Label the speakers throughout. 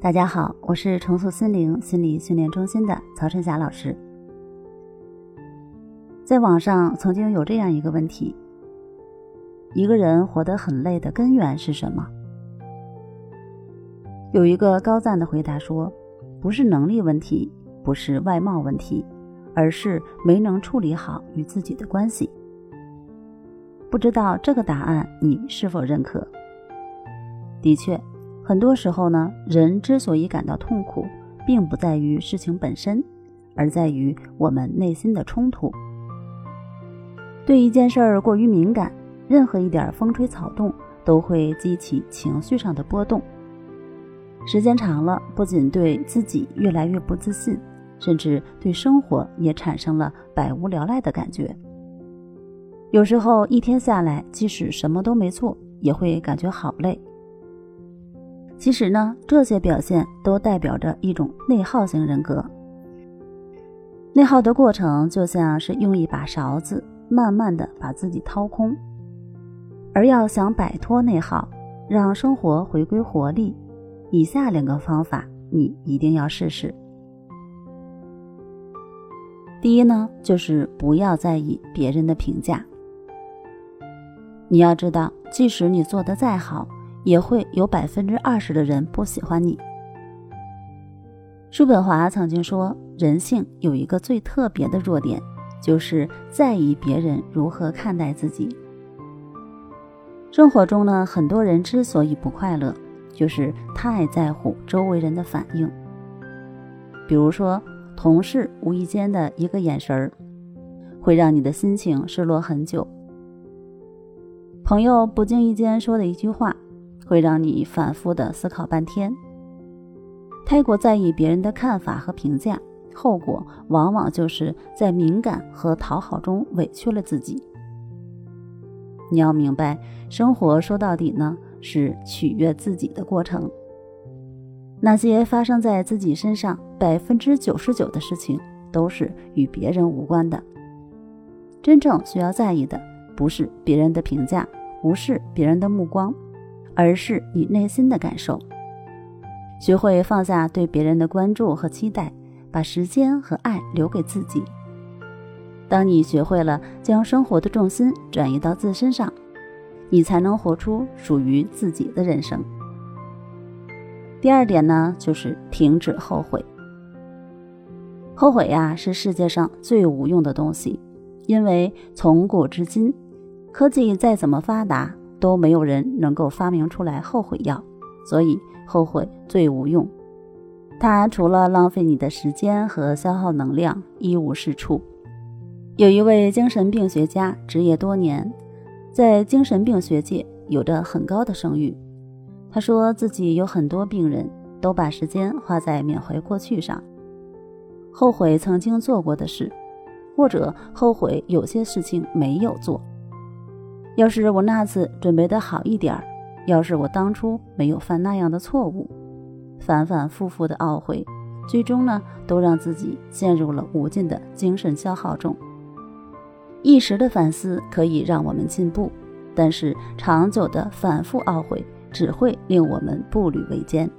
Speaker 1: 大家好，我是重塑心灵心理训练中心的曹春霞老师。在网上曾经有这样一个问题：一个人活得很累的根源是什么？有一个高赞的回答说：“不是能力问题，不是外貌问题，而是没能处理好与自己的关系。”不知道这个答案你是否认可？的确，很多时候呢，人之所以感到痛苦，并不在于事情本身，而在于我们内心的冲突。对一件事儿过于敏感，任何一点风吹草动都会激起情绪上的波动。时间长了，不仅对自己越来越不自信，甚至对生活也产生了百无聊赖的感觉。有时候一天下来，即使什么都没做，也会感觉好累。其实呢，这些表现都代表着一种内耗型人格。内耗的过程就像是用一把勺子，慢慢的把自己掏空。而要想摆脱内耗，让生活回归活力，以下两个方法你一定要试试。第一呢，就是不要在意别人的评价。你要知道，即使你做的再好，也会有百分之二十的人不喜欢你。叔本华曾经说，人性有一个最特别的弱点，就是在意别人如何看待自己。生活中呢，很多人之所以不快乐，就是太在乎周围人的反应。比如说，同事无意间的一个眼神儿，会让你的心情失落很久。朋友不经意间说的一句话，会让你反复的思考半天。太过在意别人的看法和评价，后果往往就是在敏感和讨好中委屈了自己。你要明白，生活说到底呢，是取悦自己的过程。那些发生在自己身上百分之九十九的事情，都是与别人无关的。真正需要在意的，不是别人的评价。无视别人的目光，而是你内心的感受。学会放下对别人的关注和期待，把时间和爱留给自己。当你学会了将生活的重心转移到自身上，你才能活出属于自己的人生。第二点呢，就是停止后悔。后悔呀，是世界上最无用的东西，因为从古至今。科技再怎么发达，都没有人能够发明出来后悔药，所以后悔最无用。它除了浪费你的时间和消耗能量，一无是处。有一位精神病学家，执业多年，在精神病学界有着很高的声誉。他说自己有很多病人都把时间花在缅怀过去上，后悔曾经做过的事，或者后悔有些事情没有做。要是我那次准备的好一点儿，要是我当初没有犯那样的错误，反反复复的懊悔，最终呢，都让自己陷入了无尽的精神消耗中。一时的反思可以让我们进步，但是长久的反复懊悔只会令我们步履维艰。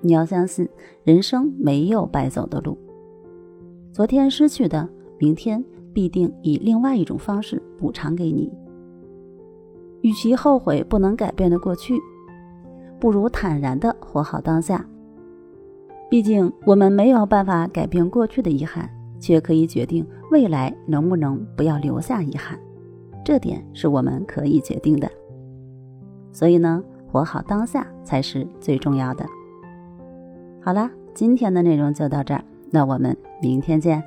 Speaker 1: 你要相信，人生没有白走的路，昨天失去的，明天必定以另外一种方式补偿给你。与其后悔不能改变的过去，不如坦然的活好当下。毕竟我们没有办法改变过去的遗憾，却可以决定未来能不能不要留下遗憾。这点是我们可以决定的。所以呢，活好当下才是最重要的。好了，今天的内容就到这儿，那我们明天见。